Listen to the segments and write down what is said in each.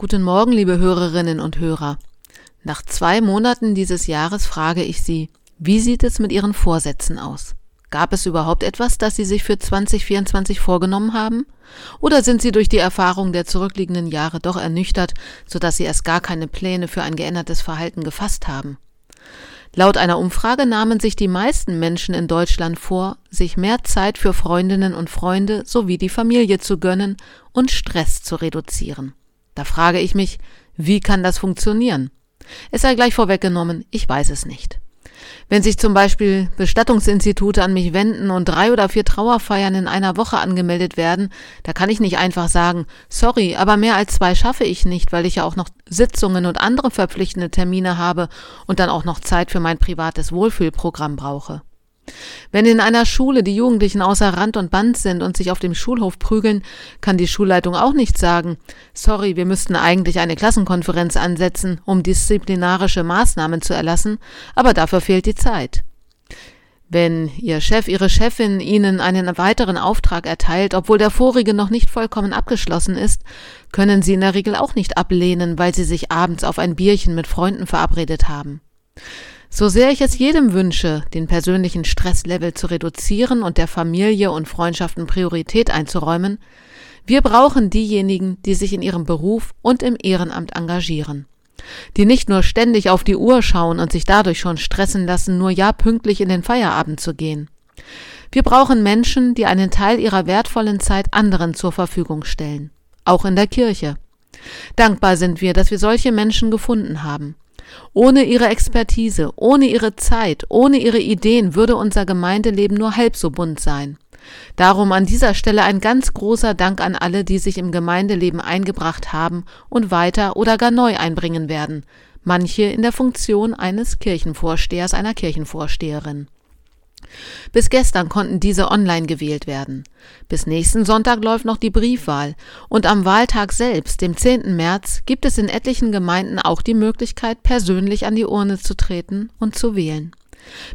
Guten Morgen, liebe Hörerinnen und Hörer. Nach zwei Monaten dieses Jahres frage ich Sie, wie sieht es mit Ihren Vorsätzen aus? Gab es überhaupt etwas, das Sie sich für 2024 vorgenommen haben? Oder sind Sie durch die Erfahrung der zurückliegenden Jahre doch ernüchtert, sodass Sie erst gar keine Pläne für ein geändertes Verhalten gefasst haben? Laut einer Umfrage nahmen sich die meisten Menschen in Deutschland vor, sich mehr Zeit für Freundinnen und Freunde sowie die Familie zu gönnen und Stress zu reduzieren. Da frage ich mich, wie kann das funktionieren? Es sei gleich vorweggenommen, ich weiß es nicht. Wenn sich zum Beispiel Bestattungsinstitute an mich wenden und drei oder vier Trauerfeiern in einer Woche angemeldet werden, da kann ich nicht einfach sagen, sorry, aber mehr als zwei schaffe ich nicht, weil ich ja auch noch Sitzungen und andere verpflichtende Termine habe und dann auch noch Zeit für mein privates Wohlfühlprogramm brauche. Wenn in einer Schule die Jugendlichen außer Rand und Band sind und sich auf dem Schulhof prügeln, kann die Schulleitung auch nicht sagen, sorry, wir müssten eigentlich eine Klassenkonferenz ansetzen, um disziplinarische Maßnahmen zu erlassen, aber dafür fehlt die Zeit. Wenn Ihr Chef, Ihre Chefin Ihnen einen weiteren Auftrag erteilt, obwohl der vorige noch nicht vollkommen abgeschlossen ist, können Sie in der Regel auch nicht ablehnen, weil Sie sich abends auf ein Bierchen mit Freunden verabredet haben. So sehr ich es jedem wünsche, den persönlichen Stresslevel zu reduzieren und der Familie und Freundschaften Priorität einzuräumen, wir brauchen diejenigen, die sich in ihrem Beruf und im Ehrenamt engagieren. Die nicht nur ständig auf die Uhr schauen und sich dadurch schon stressen lassen, nur ja pünktlich in den Feierabend zu gehen. Wir brauchen Menschen, die einen Teil ihrer wertvollen Zeit anderen zur Verfügung stellen. Auch in der Kirche. Dankbar sind wir, dass wir solche Menschen gefunden haben. Ohne ihre Expertise, ohne ihre Zeit, ohne ihre Ideen würde unser Gemeindeleben nur halb so bunt sein. Darum an dieser Stelle ein ganz großer Dank an alle, die sich im Gemeindeleben eingebracht haben und weiter oder gar neu einbringen werden, manche in der Funktion eines Kirchenvorstehers, einer Kirchenvorsteherin. Bis gestern konnten diese online gewählt werden. Bis nächsten Sonntag läuft noch die Briefwahl und am Wahltag selbst, dem 10. März, gibt es in etlichen Gemeinden auch die Möglichkeit, persönlich an die Urne zu treten und zu wählen.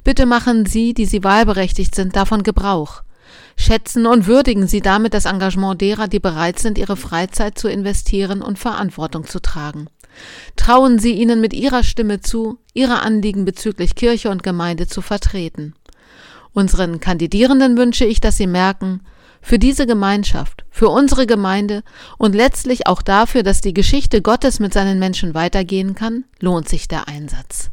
Bitte machen Sie, die Sie wahlberechtigt sind, davon Gebrauch. Schätzen und würdigen Sie damit das Engagement derer, die bereit sind, ihre Freizeit zu investieren und Verantwortung zu tragen. Trauen Sie ihnen mit Ihrer Stimme zu, Ihre Anliegen bezüglich Kirche und Gemeinde zu vertreten. Unseren Kandidierenden wünsche ich, dass sie merken, für diese Gemeinschaft, für unsere Gemeinde und letztlich auch dafür, dass die Geschichte Gottes mit seinen Menschen weitergehen kann, lohnt sich der Einsatz.